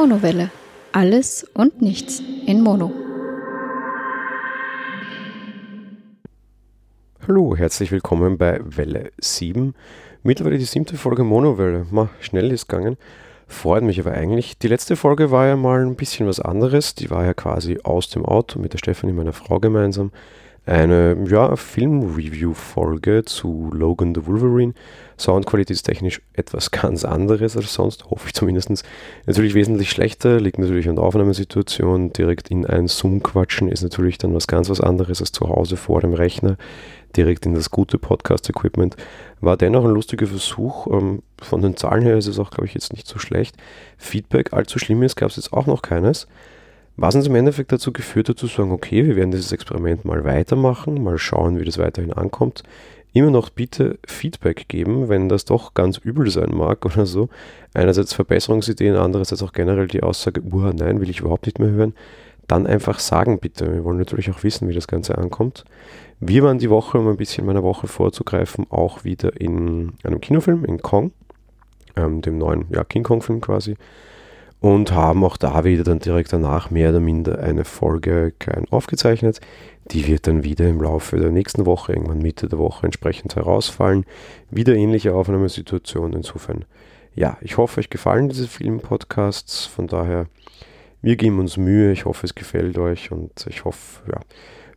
Monowelle. Alles und nichts in Mono. Hallo, herzlich willkommen bei Welle 7. Mittlerweile die siebte Folge Monowelle. Ma, schnell ist gegangen. Freut mich aber eigentlich. Die letzte Folge war ja mal ein bisschen was anderes. Die war ja quasi aus dem Auto mit der Stefanie, meiner Frau, gemeinsam. Eine ja, Film-Review-Folge zu Logan the Wolverine. Soundqualitätstechnisch etwas ganz anderes als sonst, hoffe ich zumindest. Natürlich wesentlich schlechter, liegt natürlich an der Aufnahmesituation. Direkt in ein Zoom quatschen ist natürlich dann was ganz was anderes als zu Hause vor dem Rechner direkt in das gute Podcast-Equipment. War dennoch ein lustiger Versuch. Ähm, von den Zahlen her ist es auch, glaube ich, jetzt nicht so schlecht. Feedback allzu schlimm ist, gab es jetzt auch noch keines. Was uns im Endeffekt dazu geführt hat, zu sagen, okay, wir werden dieses Experiment mal weitermachen, mal schauen, wie das weiterhin ankommt. Immer noch bitte Feedback geben, wenn das doch ganz übel sein mag oder so. Einerseits Verbesserungsideen, andererseits auch generell die Aussage, uah, nein, will ich überhaupt nicht mehr hören. Dann einfach sagen bitte. Wir wollen natürlich auch wissen, wie das Ganze ankommt. Wir waren die Woche, um ein bisschen meiner Woche vorzugreifen, auch wieder in einem Kinofilm in Kong, ähm, dem neuen ja, King Kong-Film quasi, und haben auch da wieder dann direkt danach mehr oder minder eine Folge aufgezeichnet. Die wird dann wieder im Laufe der nächsten Woche, irgendwann Mitte der Woche entsprechend herausfallen. Wieder ähnliche Aufnahmesituation. Insofern, ja, ich hoffe, euch gefallen diese Film-Podcasts. Von daher, wir geben uns Mühe. Ich hoffe, es gefällt euch und ich hoffe, ja,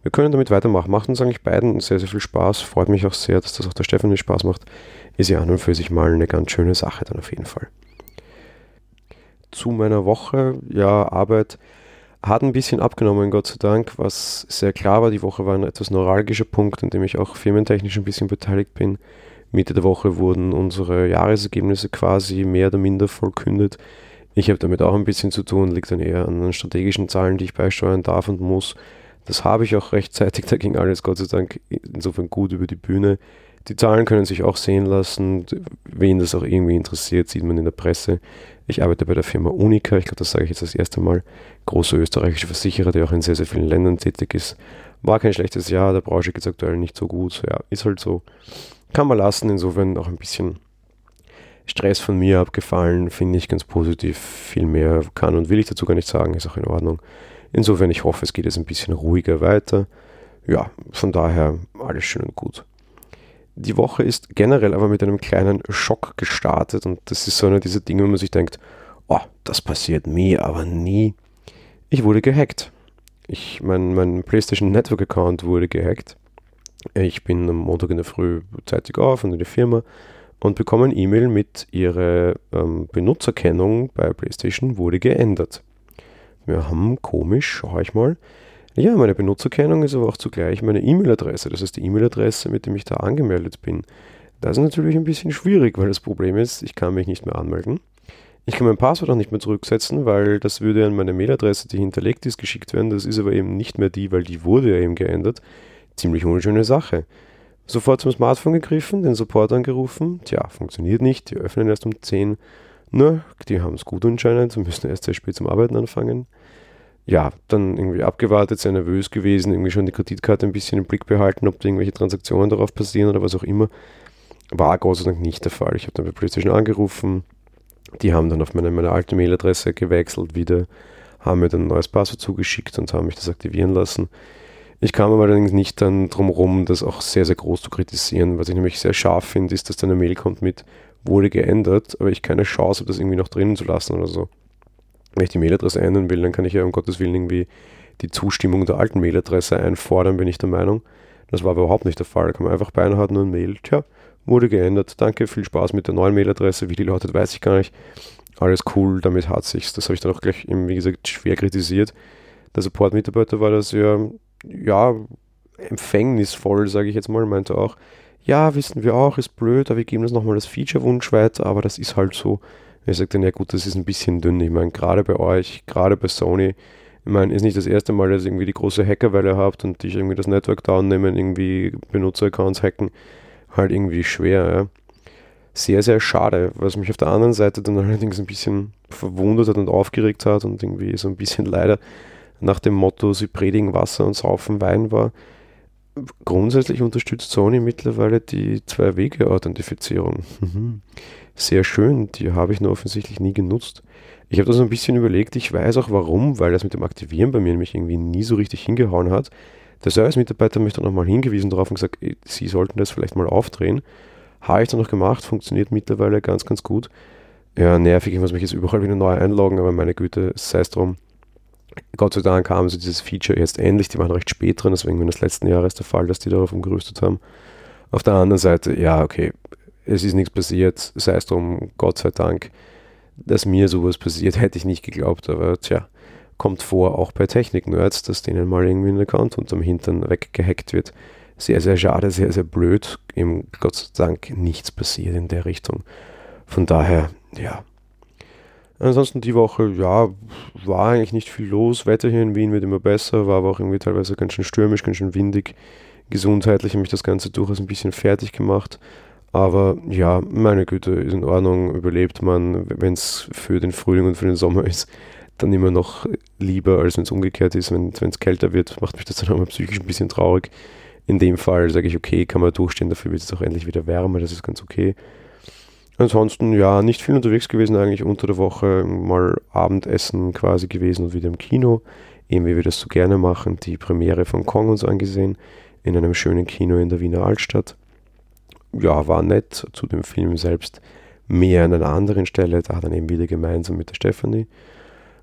wir können damit weitermachen. Macht uns eigentlich beiden sehr, sehr viel Spaß. Freut mich auch sehr, dass das auch der Stefanie Spaß macht. Ist ja an und für sich mal eine ganz schöne Sache dann auf jeden Fall. Zu meiner Woche, ja, Arbeit hat ein bisschen abgenommen, Gott sei Dank, was sehr klar war. Die Woche war ein etwas neuralgischer Punkt, in dem ich auch firmentechnisch ein bisschen beteiligt bin. Mitte der Woche wurden unsere Jahresergebnisse quasi mehr oder minder vollkündet. Ich habe damit auch ein bisschen zu tun, liegt dann eher an den strategischen Zahlen, die ich beisteuern darf und muss. Das habe ich auch rechtzeitig, da ging alles Gott sei Dank insofern gut über die Bühne. Die Zahlen können sich auch sehen lassen. Wen das auch irgendwie interessiert, sieht man in der Presse. Ich arbeite bei der Firma Unica, ich glaube, das sage ich jetzt das erste Mal. Großer österreichischer Versicherer, der auch in sehr, sehr vielen Ländern tätig ist. War kein schlechtes Jahr, der Branche geht es aktuell nicht so gut. Ja, ist halt so. Kann man lassen, insofern auch ein bisschen Stress von mir abgefallen, finde ich ganz positiv. Viel mehr kann und will ich dazu gar nicht sagen, ist auch in Ordnung. Insofern, ich hoffe, es geht jetzt ein bisschen ruhiger weiter. Ja, von daher alles schön und gut. Die Woche ist generell aber mit einem kleinen Schock gestartet und das ist so einer dieser Dinge, wo man sich denkt, oh, das passiert mir aber nie. Ich wurde gehackt. Ich, mein, mein PlayStation Network Account wurde gehackt. Ich bin am Montag in der Früh zeitig auf und in die Firma und bekomme ein E-Mail mit, ihre ähm, Benutzerkennung bei PlayStation wurde geändert. Wir haben komisch, schaue ich mal. Ja, meine Benutzerkennung ist aber auch zugleich meine E-Mail-Adresse. Das heißt, die E-Mail-Adresse, mit der ich da angemeldet bin. Das ist natürlich ein bisschen schwierig, weil das Problem ist, ich kann mich nicht mehr anmelden. Ich kann mein Passwort auch nicht mehr zurücksetzen, weil das würde an meine Mailadresse, die hinterlegt ist, geschickt werden. Das ist aber eben nicht mehr die, weil die wurde ja eben geändert. Ziemlich unschöne Sache. Sofort zum Smartphone gegriffen, den Support angerufen. Tja, funktioniert nicht. Die öffnen erst um 10 na, die haben es gut anscheinend müssen erst sehr spät zum Arbeiten anfangen. Ja, dann irgendwie abgewartet, sehr nervös gewesen, irgendwie schon die Kreditkarte ein bisschen im Blick behalten, ob da irgendwelche Transaktionen darauf passieren oder was auch immer. War Gott sei Dank nicht der Fall. Ich habe dann bei PlayStation angerufen, die haben dann auf meine, meine alte Mailadresse gewechselt wieder, haben mir dann ein neues Passwort zugeschickt und haben mich das aktivieren lassen. Ich kam aber allerdings nicht dann drum rum, das auch sehr, sehr groß zu kritisieren. Was ich nämlich sehr scharf finde, ist, dass dann eine Mail kommt mit wurde geändert, aber ich keine Chance habe, das irgendwie noch drinnen zu lassen oder so. Wenn ich die Mailadresse ändern will, dann kann ich ja um Gottes Willen irgendwie die Zustimmung der alten Mailadresse einfordern, bin ich der Meinung. Das war aber überhaupt nicht der Fall. Da man einfach beinahe nur ein Mail. Tja, wurde geändert. Danke, viel Spaß mit der neuen Mailadresse. Wie die lautet, weiß ich gar nicht. Alles cool, damit hat sich's. Das habe ich dann auch gleich, wie gesagt, schwer kritisiert. Der Support-Mitarbeiter war das ja, ja, empfängnisvoll, sage ich jetzt mal, meinte auch, ja, wissen wir auch, ist blöd, aber wir geben das nochmal als Feature-Wunsch weiter, aber das ist halt so. Ich sage dann, ja gut, das ist ein bisschen dünn. Ich meine, gerade bei euch, gerade bei Sony, ich meine, ist nicht das erste Mal, dass ihr irgendwie die große Hackerwelle habt und dich irgendwie das Network down nehmen, irgendwie Benutzeraccounts hacken, halt irgendwie schwer, ja. Sehr, sehr schade, was mich auf der anderen Seite dann allerdings ein bisschen verwundert hat und aufgeregt hat und irgendwie so ein bisschen leider nach dem Motto, sie predigen Wasser und saufen Wein war, grundsätzlich unterstützt Sony mittlerweile die Zwei-Wege-Authentifizierung. Sehr schön, die habe ich nur offensichtlich nie genutzt. Ich habe da so ein bisschen überlegt, ich weiß auch warum, weil das mit dem Aktivieren bei mir nämlich irgendwie nie so richtig hingehauen hat. Der Service-Mitarbeiter hat mich dann nochmal hingewiesen darauf und gesagt, Sie sollten das vielleicht mal aufdrehen. Habe ich dann noch gemacht, funktioniert mittlerweile ganz, ganz gut. Ja, nervig, ich muss mich jetzt überall wieder neu einloggen, aber meine Güte, sei es drum. Gott sei Dank haben sie dieses Feature jetzt endlich, die waren recht spät drin, deswegen war das letzten Jahres der Fall, dass die darauf umgerüstet haben. Auf der anderen Seite, ja, okay, es ist nichts passiert, sei es drum, Gott sei Dank, dass mir sowas passiert, hätte ich nicht geglaubt, aber tja, kommt vor, auch bei Technik-Nerds, dass denen mal irgendwie ein Account unterm Hintern weggehackt wird. Sehr, sehr schade, sehr, sehr blöd. Eben Gott sei Dank nichts passiert in der Richtung. Von daher, ja. Ansonsten die Woche, ja, war eigentlich nicht viel los. Wetter hier in Wien wird immer besser, war aber auch irgendwie teilweise ganz schön stürmisch, ganz schön windig. Gesundheitlich hat mich das Ganze durchaus ein bisschen fertig gemacht. Aber ja, meine Güte, ist in Ordnung, überlebt man, wenn es für den Frühling und für den Sommer ist, dann immer noch lieber, als wenn es umgekehrt ist. Wenn es kälter wird, macht mich das dann auch mal psychisch ein bisschen traurig. In dem Fall sage ich, okay, kann man durchstehen, dafür wird es auch endlich wieder wärmer, das ist ganz okay. Ansonsten, ja, nicht viel unterwegs gewesen eigentlich unter der Woche, mal Abendessen quasi gewesen und wieder im Kino, eben wie wir das so gerne machen, die Premiere von Kong uns angesehen, in einem schönen Kino in der Wiener Altstadt. Ja, war nett, zu dem Film selbst mehr an einer anderen Stelle, da dann eben wieder gemeinsam mit der Stefanie.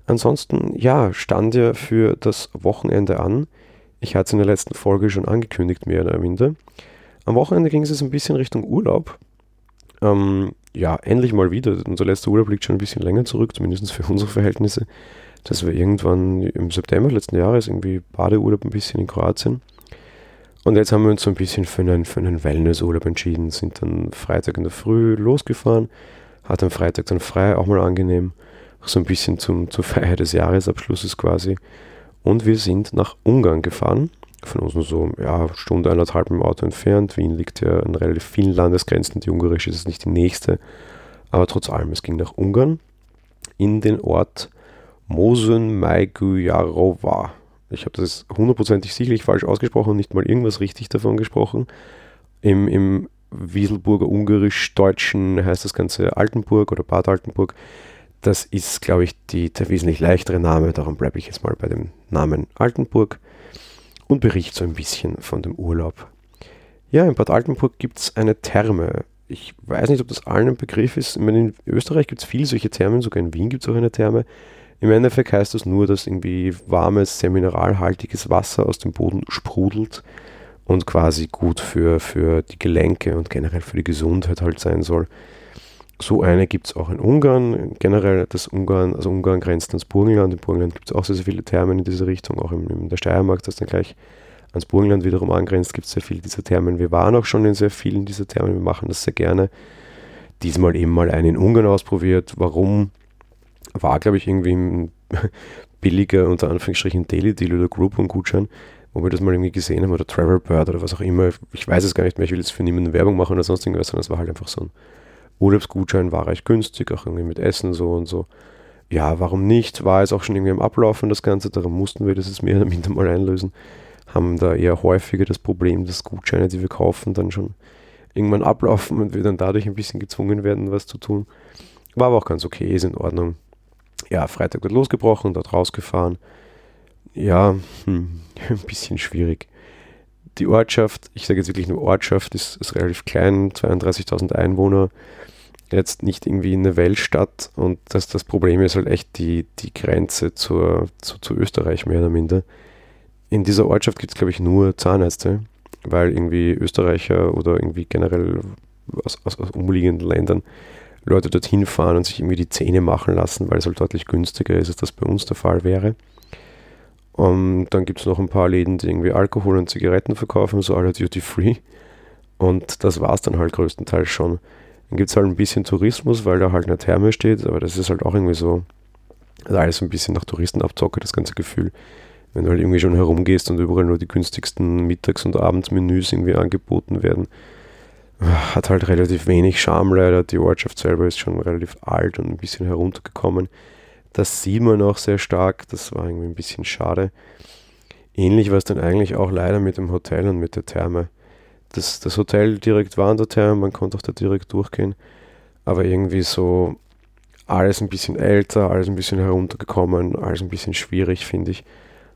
Ansonsten, ja, stand ja für das Wochenende an. Ich hatte es in der letzten Folge schon angekündigt, mehr oder minder. Am Wochenende ging es ein bisschen Richtung Urlaub. Ähm, ja, endlich mal wieder. Unser letzter Urlaub liegt schon ein bisschen länger zurück, zumindest für unsere Verhältnisse. Das war irgendwann im September letzten Jahres, irgendwie Badeurlaub ein bisschen in Kroatien. Und jetzt haben wir uns so ein bisschen für einen, für einen Wellnessurlaub entschieden, sind dann Freitag in der Früh losgefahren, hat am Freitag dann frei, auch mal angenehm so ein bisschen zum, zur Feier des Jahresabschlusses quasi. Und wir sind nach Ungarn gefahren. Von uns nur so, ja, Stunde, eineinhalb im Auto entfernt. Wien liegt ja an relativ vielen Landesgrenzen. Die ungarische ist nicht die nächste. Aber trotz allem, es ging nach Ungarn in den Ort Mosen Majgujarova. Ich habe das hundertprozentig sicherlich falsch ausgesprochen und nicht mal irgendwas richtig davon gesprochen. Im, im Wieselburger Ungarisch-Deutschen heißt das Ganze Altenburg oder Bad Altenburg. Das ist, glaube ich, die, der wesentlich leichtere Name. Darum bleibe ich jetzt mal bei dem Namen Altenburg und berichte so ein bisschen von dem Urlaub. Ja, in Bad Altenburg gibt es eine Therme. Ich weiß nicht, ob das allen ein Begriff ist. Meine, in Österreich gibt es viele solche Thermen, sogar in Wien gibt es auch eine Therme. Im Endeffekt heißt das nur, dass irgendwie warmes, sehr mineralhaltiges Wasser aus dem Boden sprudelt und quasi gut für, für die Gelenke und generell für die Gesundheit halt sein soll. So eine gibt es auch in Ungarn. Generell das Ungarn, also Ungarn grenzt ans Burgenland. In Burgenland gibt es auch sehr, sehr viele Thermen in diese Richtung, auch in, in der Steiermark, das dann gleich ans Burgenland wiederum angrenzt, gibt es sehr viele dieser Thermen. Wir waren auch schon in sehr vielen dieser Thermen, wir machen das sehr gerne. Diesmal eben mal einen in Ungarn ausprobiert. Warum? War, glaube ich, irgendwie ein billiger, unter Anführungsstrichen, Daily Deal oder Groupon-Gutschein, wo wir das mal irgendwie gesehen haben, oder Travel Bird oder was auch immer. Ich weiß es gar nicht mehr, ich will jetzt für niemanden Werbung machen oder sonst irgendwas, sondern es war halt einfach so ein Urlaubsgutschein war recht günstig, auch irgendwie mit Essen so und so. Ja, warum nicht? War es auch schon irgendwie am Ablaufen das Ganze, darum mussten wir das jetzt mehr oder minder mal einlösen. Haben da eher häufiger das Problem, dass Gutscheine, die wir kaufen, dann schon irgendwann ablaufen und wir dann dadurch ein bisschen gezwungen werden, was zu tun. War aber auch ganz okay, ist in Ordnung. Ja, Freitag wird losgebrochen, dort rausgefahren. Ja, hm, ein bisschen schwierig. Die Ortschaft, ich sage jetzt wirklich nur Ortschaft, ist, ist relativ klein, 32.000 Einwohner jetzt nicht irgendwie eine Weltstadt und das, das Problem ist halt echt die, die Grenze zur, zu, zu Österreich mehr oder minder. In dieser Ortschaft gibt es, glaube ich, nur Zahnärzte, weil irgendwie Österreicher oder irgendwie generell aus, aus, aus umliegenden Ländern Leute dorthin fahren und sich irgendwie die Zähne machen lassen, weil es halt deutlich günstiger ist, als das bei uns der Fall wäre. Und dann gibt es noch ein paar Läden, die irgendwie Alkohol und Zigaretten verkaufen, so alle Duty Free. Und das war es dann halt größtenteils schon. Dann gibt es halt ein bisschen Tourismus, weil da halt eine Therme steht, aber das ist halt auch irgendwie so, also alles ein bisschen nach Touristenabzocke, das ganze Gefühl. Wenn du halt irgendwie schon herumgehst und überall nur die günstigsten Mittags- und Abendsmenüs irgendwie angeboten werden, hat halt relativ wenig Charme leider. Die Ortschaft selber ist schon relativ alt und ein bisschen heruntergekommen. Das sieht man auch sehr stark, das war irgendwie ein bisschen schade. Ähnlich war es dann eigentlich auch leider mit dem Hotel und mit der Therme das, das Hotel direkt war an der Therme, man konnte auch da direkt durchgehen. Aber irgendwie so alles ein bisschen älter, alles ein bisschen heruntergekommen, alles ein bisschen schwierig, finde ich.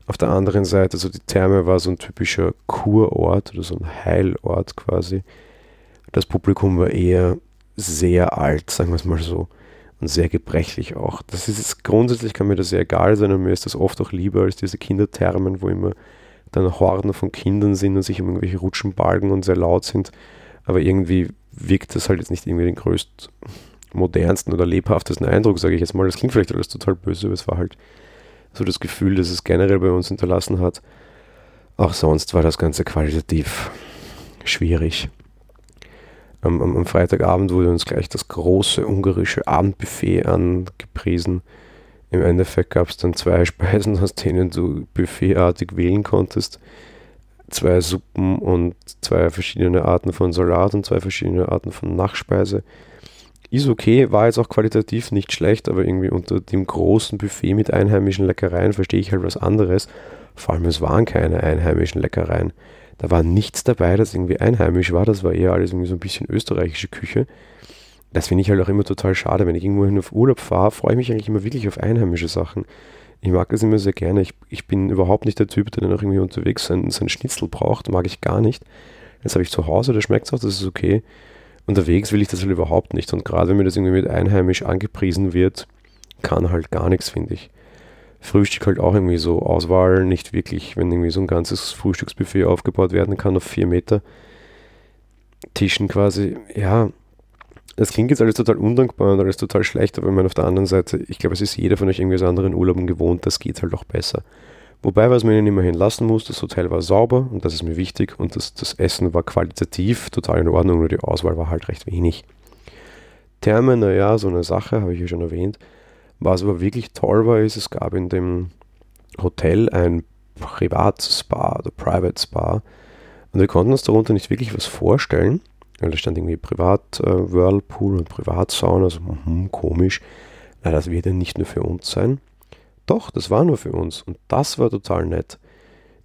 Auf der anderen Seite, so die Therme war so ein typischer Kurort oder so ein Heilort quasi. Das Publikum war eher sehr alt, sagen wir es mal so. Und sehr gebrechlich auch. Das ist grundsätzlich kann mir das sehr egal sein und mir ist das oft auch lieber als diese Kinderthermen, wo immer dann Horden von Kindern sind und sich um irgendwelche Rutschen balgen und sehr laut sind. Aber irgendwie wirkt das halt jetzt nicht irgendwie den größt modernsten oder lebhaftesten Eindruck, sage ich jetzt mal. Das klingt vielleicht alles total böse, aber es war halt so das Gefühl, dass es generell bei uns hinterlassen hat. Auch sonst war das Ganze qualitativ schwierig. Am, am, Freitagabend wurde uns gleich das große ungarische Abendbuffet angepriesen. Im Endeffekt gab es dann zwei Speisen, aus denen du buffetartig wählen konntest. Zwei Suppen und zwei verschiedene Arten von Salat und zwei verschiedene Arten von Nachspeise ist okay, war jetzt auch qualitativ nicht schlecht, aber irgendwie unter dem großen Buffet mit einheimischen Leckereien verstehe ich halt was anderes. Vor allem, es waren keine einheimischen Leckereien. Da war nichts dabei, das irgendwie einheimisch war. Das war eher alles irgendwie so ein bisschen österreichische Küche. Das finde ich halt auch immer total schade. Wenn ich irgendwo hin auf Urlaub fahre, freue ich mich eigentlich immer wirklich auf einheimische Sachen. Ich mag das immer sehr gerne. Ich, ich bin überhaupt nicht der Typ, der dann auch irgendwie unterwegs sein, sein Schnitzel braucht. Mag ich gar nicht. Jetzt habe ich zu Hause, da schmeckt es auch, das ist okay unterwegs will ich das halt überhaupt nicht. Und gerade wenn mir das irgendwie mit einheimisch angepriesen wird, kann halt gar nichts, finde ich. Frühstück halt auch irgendwie so Auswahl, nicht wirklich, wenn irgendwie so ein ganzes Frühstücksbuffet aufgebaut werden kann auf vier Meter Tischen quasi. Ja, das klingt jetzt alles total undankbar und alles total schlecht, aber ich meine auf der anderen Seite, ich glaube, es ist jeder von euch irgendwie aus anderen Urlauben gewohnt, das geht halt auch besser. Wobei, was man ihnen immerhin lassen muss, das Hotel war sauber und das ist mir wichtig und das, das Essen war qualitativ total in Ordnung, nur die Auswahl war halt recht wenig. Therme, naja, so eine Sache, habe ich ja schon erwähnt. Was aber wirklich toll war, ist, es gab in dem Hotel ein Privat-Spa oder Private Spa und wir konnten uns darunter nicht wirklich was vorstellen, weil da stand irgendwie Privat-Whirlpool äh, und Privatsauna, also hm, komisch. Na, das wird ja nicht nur für uns sein. Doch, das war nur für uns und das war total nett.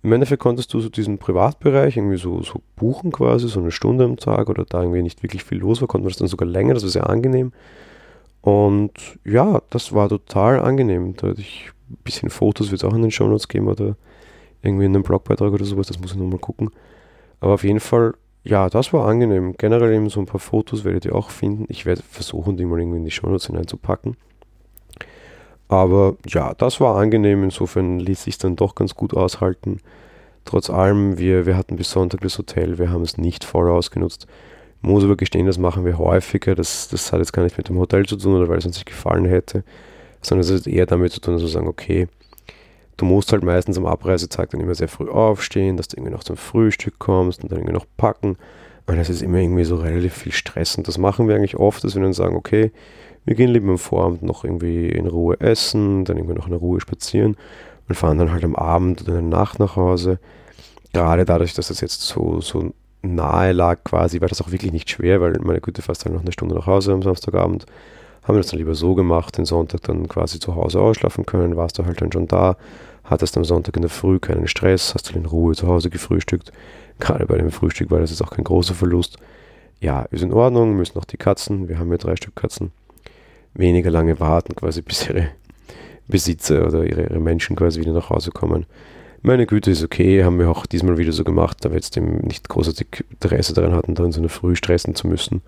Im Endeffekt konntest du so diesen Privatbereich irgendwie so, so buchen quasi, so eine Stunde am Tag oder da irgendwie nicht wirklich viel los war, konnte man das dann sogar länger, das war sehr angenehm. Und ja, das war total angenehm. Da hatte ich ein bisschen Fotos, wird es auch in den Shownotes geben oder irgendwie in einem Blogbeitrag oder sowas, das muss ich nochmal gucken. Aber auf jeden Fall, ja, das war angenehm. Generell eben so ein paar Fotos werdet ihr auch finden. Ich werde versuchen, die mal irgendwie in die Shownotes hineinzupacken. Aber ja, das war angenehm, insofern ließ sich dann doch ganz gut aushalten. Trotz allem, wir, wir hatten bis Sonntag das Hotel, wir haben es nicht voll ausgenutzt. Muss aber gestehen, das machen wir häufiger. Das, das hat jetzt gar nicht mit dem Hotel zu tun oder weil es uns nicht gefallen hätte, sondern es hat eher damit zu tun, dass wir sagen, okay, du musst halt meistens am Abreisetag dann immer sehr früh aufstehen, dass du irgendwie noch zum Frühstück kommst und dann irgendwie noch packen. Und das ist immer irgendwie so relativ viel Stress. Und das machen wir eigentlich oft, dass wir dann sagen, okay, wir gehen lieber am Vorabend noch irgendwie in Ruhe essen, dann irgendwie noch in Ruhe spazieren und fahren dann halt am Abend oder in der Nacht nach Hause. Gerade dadurch, dass das jetzt so, so nahe lag quasi, war das auch wirklich nicht schwer, weil meine Güte fast halt noch eine Stunde nach Hause am Samstagabend. Haben wir das dann lieber so gemacht, den Sonntag dann quasi zu Hause ausschlafen können, warst du halt dann schon da, hattest am Sonntag in der Früh keinen Stress, hast du in Ruhe zu Hause gefrühstückt. Gerade bei dem Frühstück war das jetzt auch kein großer Verlust. Ja, ist in Ordnung, müssen noch die Katzen, wir haben ja drei Stück Katzen, weniger lange warten, quasi bis ihre Besitzer oder ihre, ihre Menschen quasi wieder nach Hause kommen. Meine Güte ist okay, haben wir auch diesmal wieder so gemacht, da wir jetzt eben nicht großartig Interesse daran hatten, da in so einer Früh stressen zu müssen.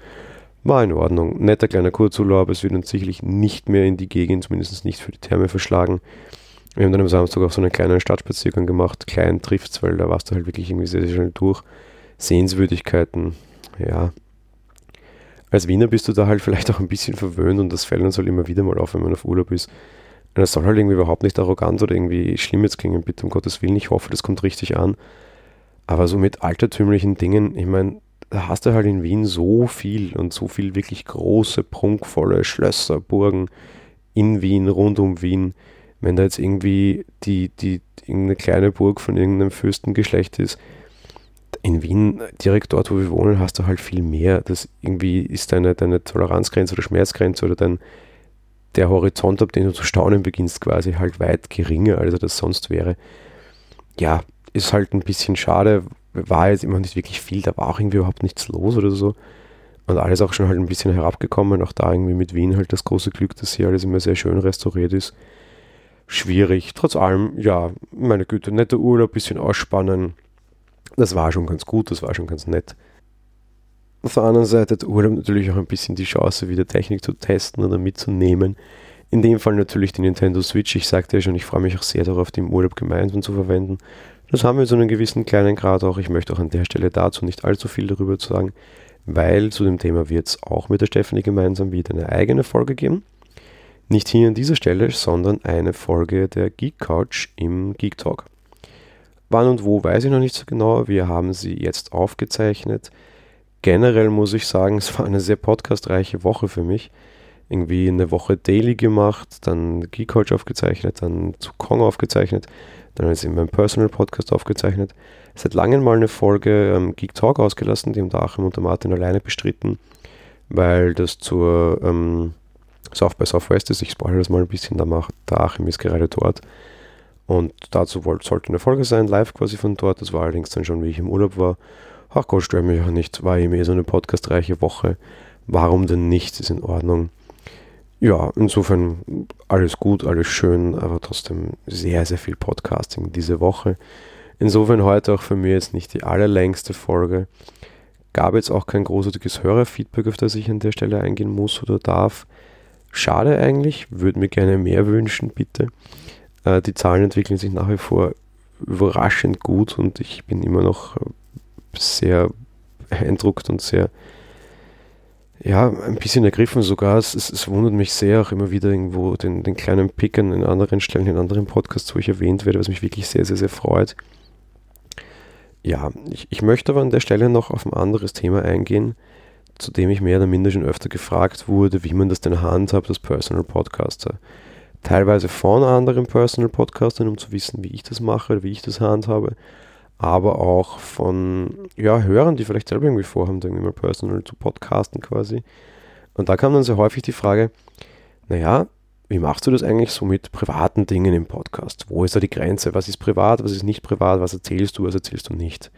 War in Ordnung. Netter kleiner Kurzurlaub, es wird uns sicherlich nicht mehr in die Gegend, zumindest nicht für die Therme verschlagen. Wir haben dann am Samstag auch so einen kleinen Stadtspaziergang gemacht. Klein trifft's, weil da warst du halt wirklich irgendwie sehr, sehr schnell durch. Sehenswürdigkeiten, ja, als Wiener bist du da halt vielleicht auch ein bisschen verwöhnt und das fällt uns halt immer wieder mal auf, wenn man auf Urlaub ist. Und das soll halt irgendwie überhaupt nicht arrogant oder irgendwie schlimm jetzt klingen, bitte um Gottes Willen. Ich hoffe, das kommt richtig an. Aber so mit altertümlichen Dingen, ich meine, da hast du halt in Wien so viel und so viel wirklich große, prunkvolle Schlösser, Burgen in Wien, rund um Wien. Wenn da jetzt irgendwie die, die, irgendeine kleine Burg von irgendeinem Fürstengeschlecht ist, in Wien, direkt dort, wo wir wohnen, hast du halt viel mehr. Das irgendwie ist deine, deine Toleranzgrenze oder Schmerzgrenze oder dein, der Horizont, ab dem du zu staunen beginnst, quasi halt weit geringer, als er das sonst wäre. Ja, ist halt ein bisschen schade. War jetzt immer nicht wirklich viel, da war auch irgendwie überhaupt nichts los oder so. Und alles auch schon halt ein bisschen herabgekommen. Auch da irgendwie mit Wien halt das große Glück, dass hier alles immer sehr schön restauriert ist. Schwierig. Trotz allem, ja, meine Güte, netter Urlaub, bisschen ausspannen. Das war schon ganz gut, das war schon ganz nett. Auf der anderen Seite hat Urlaub natürlich auch ein bisschen die Chance, wieder Technik zu testen oder mitzunehmen. In dem Fall natürlich die Nintendo Switch. Ich sagte ja schon, ich freue mich auch sehr darauf, die im Urlaub gemeinsam zu verwenden. Das haben wir zu einem gewissen kleinen Grad auch. Ich möchte auch an der Stelle dazu nicht allzu viel darüber sagen, weil zu dem Thema wird es auch mit der Stephanie gemeinsam wieder eine eigene Folge geben. Nicht hier an dieser Stelle, sondern eine Folge der Geek Couch im Geek Talk. Wann und wo weiß ich noch nicht so genau. Wir haben sie jetzt aufgezeichnet. Generell muss ich sagen, es war eine sehr podcastreiche Woche für mich irgendwie eine Woche Daily gemacht, dann Geek Coach aufgezeichnet, dann zu Kong aufgezeichnet, dann jetzt in meinem Personal Podcast aufgezeichnet. Seit langem mal eine Folge ähm, Geek Talk ausgelassen, die haben der Achim und der Martin alleine bestritten, weil das zur ähm, South by Southwest ist. Ich spoilere das mal ein bisschen, da macht der Achim ist gerade dort. Und dazu wollte, sollte eine Folge sein, live quasi von dort. Das war allerdings dann schon, wie ich im Urlaub war. Ach Gott, stört mich auch nicht. War eben eh so eine podcastreiche Woche. Warum denn nicht? Ist in Ordnung ja, insofern alles gut, alles schön, aber trotzdem sehr, sehr viel Podcasting diese Woche. Insofern heute auch für mich jetzt nicht die allerlängste Folge. Gab jetzt auch kein großartiges Hörerfeedback, auf das ich an der Stelle eingehen muss oder darf. Schade eigentlich, würde mir gerne mehr wünschen, bitte. Äh, die Zahlen entwickeln sich nach wie vor überraschend gut und ich bin immer noch sehr beeindruckt und sehr ja, ein bisschen ergriffen sogar. Es, es, es, wundert mich sehr auch immer wieder irgendwo den, den kleinen Pickern in anderen Stellen, in anderen Podcasts, wo ich erwähnt werde, was mich wirklich sehr, sehr, sehr freut. Ja, ich, ich möchte aber an der Stelle noch auf ein anderes Thema eingehen, zu dem ich mehr oder minder schon öfter gefragt wurde, wie man das denn handhabt als Personal Podcaster. Teilweise von anderen Personal Podcastern, um zu wissen, wie ich das mache, wie ich das handhabe aber auch von ja, Hörern, die vielleicht selber irgendwie vorhaben, irgendwie mal personal zu podcasten quasi. Und da kam dann sehr häufig die Frage, naja, wie machst du das eigentlich so mit privaten Dingen im Podcast? Wo ist da die Grenze? Was ist privat, was ist nicht privat? Was erzählst du, was erzählst du nicht?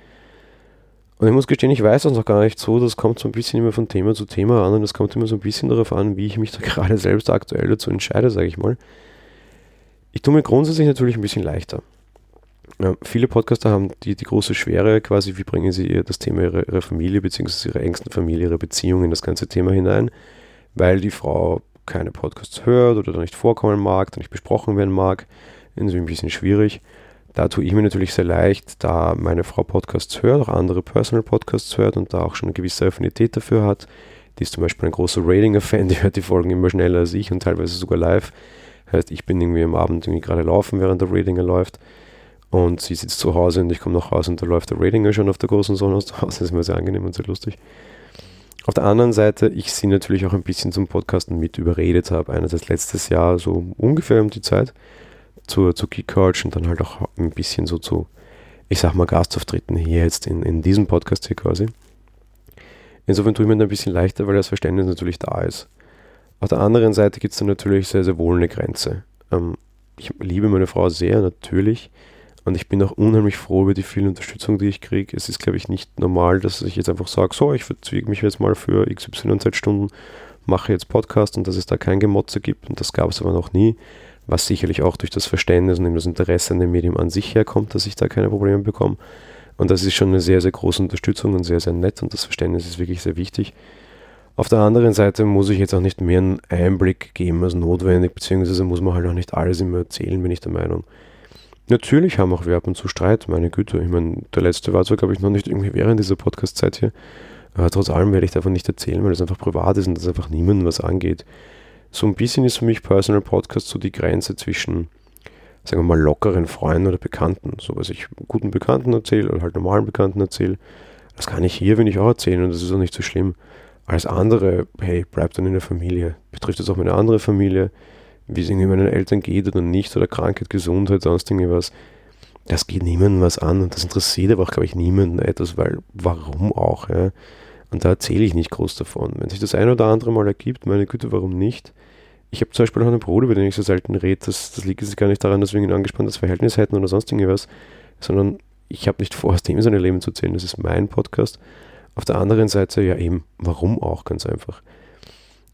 Und ich muss gestehen, ich weiß das noch gar nicht so. Das kommt so ein bisschen immer von Thema zu Thema an und es kommt immer so ein bisschen darauf an, wie ich mich da gerade selbst aktuell dazu entscheide, sage ich mal. Ich tue mir grundsätzlich natürlich ein bisschen leichter. Ja, viele Podcaster haben die, die große Schwere quasi, wie bringen sie das Thema ihrer, ihrer Familie bzw. ihrer engsten Familie, ihrer Beziehung in das ganze Thema hinein, weil die Frau keine Podcasts hört oder da nicht vorkommen mag, da nicht besprochen werden mag. Irgendwie ein bisschen schwierig. Da tue ich mir natürlich sehr leicht, da meine Frau Podcasts hört, auch andere Personal Podcasts hört und da auch schon eine gewisse Affinität dafür hat. Die ist zum Beispiel ein großer Ratinger-Fan, die hört die Folgen immer schneller als ich und teilweise sogar live. Heißt, ich bin irgendwie am Abend irgendwie gerade laufen, während der Ratinger läuft. Und sie sitzt zu Hause und ich komme nach Hause und da läuft der Ratinger schon auf der großen Sonne aus dem Haus. Das ist mir sehr angenehm und sehr lustig. Auf der anderen Seite, ich sie natürlich auch ein bisschen zum Podcasten mit überredet habe. Einerseits letztes Jahr, so ungefähr um die Zeit, zur, zur Geek Couch und dann halt auch ein bisschen so zu, ich sag mal, Gastauftritten hier jetzt in, in diesem Podcast hier quasi. Insofern tue ich mir ein bisschen leichter, weil das Verständnis natürlich da ist. Auf der anderen Seite gibt es dann natürlich sehr, sehr wohl eine Grenze. Ähm, ich liebe meine Frau sehr, natürlich. Und ich bin auch unheimlich froh über die viele Unterstützung, die ich kriege. Es ist, glaube ich, nicht normal, dass ich jetzt einfach sage, so, ich verzwiege mich jetzt mal für XY Zeitstunden, mache jetzt Podcast und dass es da kein Gemotze gibt. Und das gab es aber noch nie, was sicherlich auch durch das Verständnis und das Interesse an dem Medium an sich herkommt, dass ich da keine Probleme bekomme. Und das ist schon eine sehr, sehr große Unterstützung und sehr, sehr nett und das Verständnis ist wirklich sehr wichtig. Auf der anderen Seite muss ich jetzt auch nicht mehr einen Einblick geben als notwendig, beziehungsweise muss man halt auch nicht alles immer erzählen, bin ich der Meinung. Natürlich haben auch wir ab und zu Streit, meine Güte. Ich meine, der letzte war zwar, glaube ich, noch nicht irgendwie während dieser Podcast-Zeit hier. Aber trotz allem werde ich davon nicht erzählen, weil es einfach privat ist und das einfach niemandem was angeht. So ein bisschen ist für mich Personal Podcast so die Grenze zwischen, sagen wir mal, lockeren Freunden oder Bekannten. So was ich guten Bekannten erzähle oder halt normalen Bekannten erzähle. Das kann ich hier, wenn ich auch erzählen und das ist auch nicht so schlimm. Alles andere, hey, bleibt dann in der Familie. Betrifft das auch meine andere Familie? Wie es irgendwie meinen Eltern geht oder nicht, oder Krankheit, Gesundheit, sonst irgendwas. Das geht niemandem was an und das interessiert aber auch, glaube ich, niemanden etwas, weil warum auch, ja? Und da erzähle ich nicht groß davon. Wenn sich das ein oder andere mal ergibt, meine Güte, warum nicht? Ich habe zum Beispiel auch einen Bruder, über den ich so selten rede. Das, das liegt jetzt gar nicht daran, dass wir ein angespanntes Verhältnis hätten oder sonst irgendwas, sondern ich habe nicht vor, aus dem seine Leben zu erzählen. Das ist mein Podcast. Auf der anderen Seite, ja eben, warum auch ganz einfach.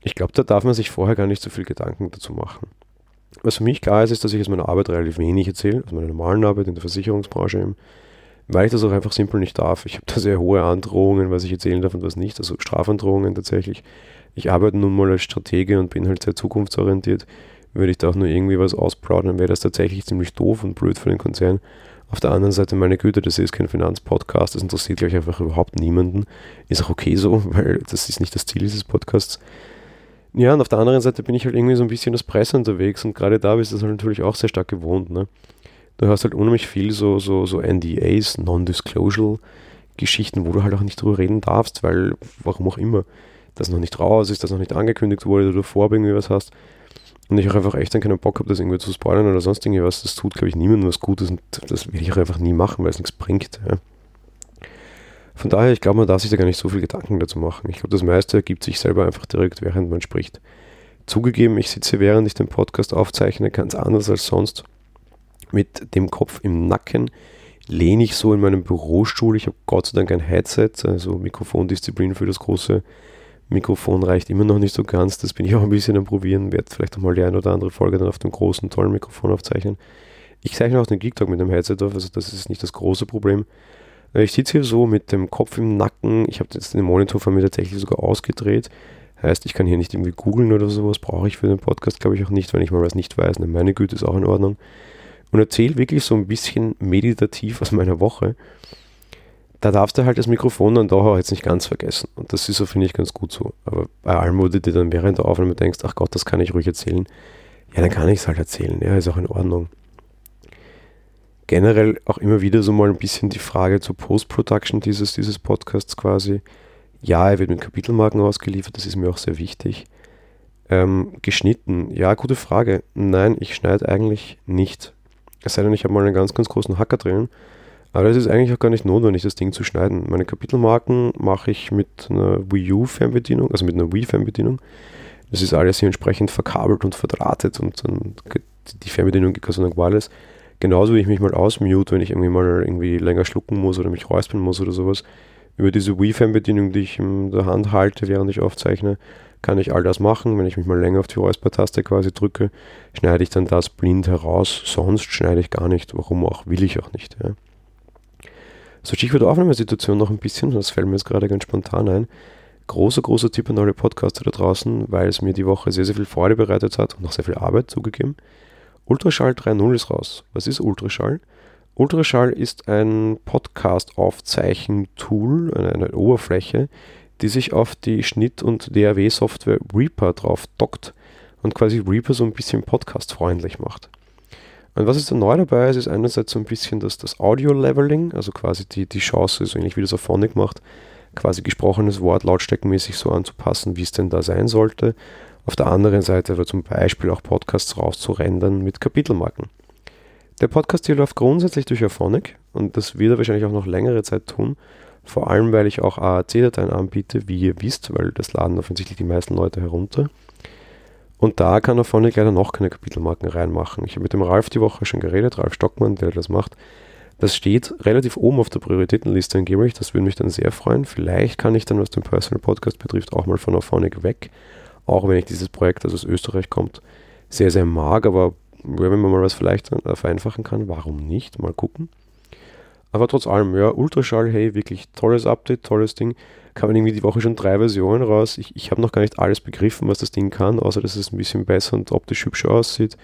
Ich glaube, da darf man sich vorher gar nicht so viel Gedanken dazu machen. Was für mich klar ist, ist, dass ich aus meiner Arbeit relativ wenig erzähle, aus meiner normalen Arbeit in der Versicherungsbranche eben, weil ich das auch einfach simpel nicht darf. Ich habe da sehr hohe Androhungen, was ich erzählen darf und was nicht, also Strafandrohungen tatsächlich. Ich arbeite nun mal als Stratege und bin halt sehr zukunftsorientiert. Würde ich da auch nur irgendwie was ausplaudern, wäre das tatsächlich ziemlich doof und blöd für den Konzern. Auf der anderen Seite, meine Güte, das ist kein Finanzpodcast, das interessiert gleich einfach überhaupt niemanden. Ist auch okay so, weil das ist nicht das Ziel dieses Podcasts. Ja, und auf der anderen Seite bin ich halt irgendwie so ein bisschen als Presse unterwegs und gerade da bist du das halt natürlich auch sehr stark gewohnt. Ne? Du hast halt unheimlich viel so, so, so NDAs, Non-Disclosure-Geschichten, wo du halt auch nicht drüber reden darfst, weil, warum auch immer, das noch nicht raus ist, das noch nicht angekündigt wurde, du davor irgendwie was hast. Und ich auch einfach echt dann keinen Bock habe, das irgendwie zu spoilern oder sonst irgendwas. Das tut, glaube ich, niemandem was Gutes und das will ich auch einfach nie machen, weil es nichts bringt. Ja. Von daher, ich glaube, man darf sich da gar nicht so viel Gedanken dazu machen. Ich glaube, das meiste ergibt sich selber einfach direkt, während man spricht. Zugegeben, ich sitze während ich den Podcast aufzeichne ganz anders als sonst. Mit dem Kopf im Nacken lehne ich so in meinem Bürostuhl. Ich habe Gott sei Dank ein Headset, also Mikrofondisziplin für das große Mikrofon reicht immer noch nicht so ganz. Das bin ich auch ein bisschen am Probieren. Werde vielleicht auch mal die eine oder andere Folge dann auf dem großen, tollen Mikrofon aufzeichnen. Ich zeichne auch den Geek Talk mit dem Headset auf, also das ist nicht das große Problem. Äh, ich sitze hier so mit dem Kopf im Nacken. Ich habe jetzt den Monitor von mir tatsächlich sogar ausgedreht. Heißt, ich kann hier nicht irgendwie googeln oder sowas. Brauche ich für den Podcast, glaube ich, auch nicht, wenn ich mal was nicht weiß. Meine Güte ist auch in Ordnung. Und erzähle wirklich so ein bisschen meditativ aus meiner Woche da darfst du halt das Mikrofon dann doch auch jetzt nicht ganz vergessen. Und das ist so, finde ich, ganz gut so. Aber bei allem, wo du dir dann während der Aufnahme denkst, ach Gott, das kann ich ruhig erzählen, ja, dann kann ich es halt erzählen. Ja, ist auch in Ordnung. Generell auch immer wieder so mal ein bisschen die Frage zur Post-Production dieses, dieses Podcasts quasi. Ja, er wird mit Kapitelmarken ausgeliefert, das ist mir auch sehr wichtig. Ähm, geschnitten, ja, gute Frage. Nein, ich schneide eigentlich nicht. Es sei denn, ich habe mal einen ganz, ganz großen Hacker drinnen aber es ist eigentlich auch gar nicht notwendig, das Ding zu schneiden. Meine Kapitelmarken mache ich mit einer Wii U-Fernbedienung, also mit einer Wii-Fernbedienung. Das ist alles hier entsprechend verkabelt und verdrahtet und dann die Fernbedienung geht Gott wireless. Genauso wie ich mich mal ausmute, wenn ich irgendwie mal irgendwie länger schlucken muss oder mich räuspern muss oder sowas. Über diese Wii-Fernbedienung, die ich in der Hand halte, während ich aufzeichne, kann ich all das machen. Wenn ich mich mal länger auf die Räusper-Taste quasi drücke, schneide ich dann das blind heraus. Sonst schneide ich gar nicht. Warum auch? Will ich auch nicht. Ja. So Stichwort Aufnahmesituation noch ein bisschen, das fällt mir jetzt gerade ganz spontan ein. Großer, großer Tipp an alle Podcaster da draußen, weil es mir die Woche sehr, sehr viel Freude bereitet hat und noch sehr viel Arbeit zugegeben. Ultraschall 3.0 ist raus. Was ist Ultraschall? Ultraschall ist ein Podcast-Aufzeichen-Tool, eine, eine, Oberfläche, die sich auf die Schnitt- und DAW-Software Reaper drauf dockt und quasi Reaper so ein bisschen podcast-freundlich macht. Und was ist da neu dabei? Es ist einerseits so ein bisschen das, das Audio-Leveling, also quasi die, die Chance, so ähnlich wie das auf Phonic macht, quasi gesprochenes Wort lautstärkenmäßig so anzupassen, wie es denn da sein sollte. Auf der anderen Seite aber zum Beispiel auch Podcasts rauszurendern mit Kapitelmarken. Der Podcast hier läuft grundsätzlich durch Auphonic und das wird er wahrscheinlich auch noch längere Zeit tun. Vor allem, weil ich auch AAC-Dateien anbiete, wie ihr wisst, weil das laden offensichtlich die meisten Leute herunter. Und da kann vorne leider noch keine Kapitelmarken reinmachen. Ich habe mit dem Ralf die Woche schon geredet, Ralf Stockmann, der das macht. Das steht relativ oben auf der Prioritätenliste angeblich. Das würde mich dann sehr freuen. Vielleicht kann ich dann, was den Personal Podcast betrifft, auch mal von Auphonic weg. Auch wenn ich dieses Projekt, das aus Österreich kommt, sehr, sehr mag. Aber wenn man mal was vielleicht vereinfachen kann, warum nicht? Mal gucken. Aber trotz allem, ja, Ultraschall, hey, wirklich tolles Update, tolles Ding. Kamen irgendwie die Woche schon drei Versionen raus. Ich, ich habe noch gar nicht alles begriffen, was das Ding kann, außer dass es ein bisschen besser und optisch hübscher aussieht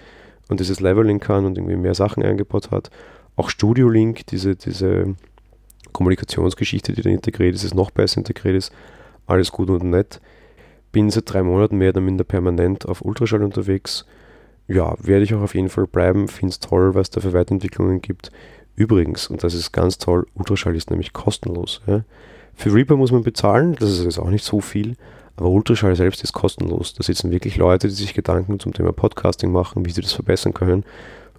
und dieses Leveling kann und irgendwie mehr Sachen eingebaut hat. Auch Studio Link, diese, diese Kommunikationsgeschichte, die da integriert ist, ist noch besser integriert ist. Alles gut und nett. Bin seit drei Monaten mehr oder minder permanent auf Ultraschall unterwegs. Ja, werde ich auch auf jeden Fall bleiben. Finde es toll, was da für Weiterentwicklungen gibt. Übrigens, und das ist ganz toll, Ultraschall ist nämlich kostenlos. Ja. Für Reaper muss man bezahlen, das ist jetzt auch nicht so viel, aber Ultraschall selbst ist kostenlos. Da sitzen wirklich Leute, die sich Gedanken zum Thema Podcasting machen, wie sie das verbessern können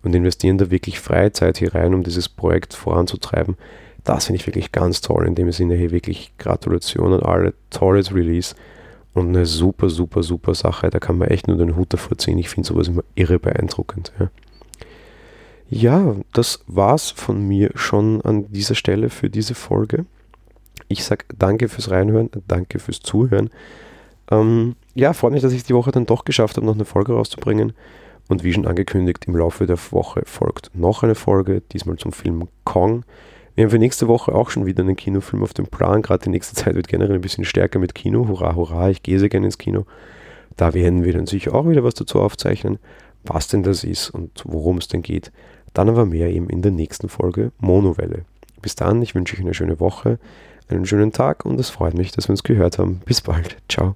und investieren da wirklich Freizeit hier rein, um dieses Projekt voranzutreiben. Das finde ich wirklich ganz toll. In dem Sinne hier wirklich Gratulation an alle. Tolles Release und eine super, super, super Sache. Da kann man echt nur den Hut davor ziehen. Ich finde sowas immer irre beeindruckend. Ja. Ja, das war's von mir schon an dieser Stelle für diese Folge. Ich sage danke fürs Reinhören, danke fürs Zuhören. Ähm, ja, freut mich, dass ich die Woche dann doch geschafft habe, noch eine Folge rauszubringen. Und wie schon angekündigt, im Laufe der Woche folgt noch eine Folge, diesmal zum Film Kong. Wir haben für nächste Woche auch schon wieder einen Kinofilm auf dem Plan. Gerade die nächste Zeit wird generell ein bisschen stärker mit Kino. Hurra, hurra, ich gehe sehr gerne ins Kino. Da werden wir dann sicher auch wieder was dazu aufzeichnen, was denn das ist und worum es denn geht. Dann aber mehr eben in der nächsten Folge Monowelle. Bis dann, ich wünsche euch eine schöne Woche, einen schönen Tag und es freut mich, dass wir uns gehört haben. Bis bald. Ciao.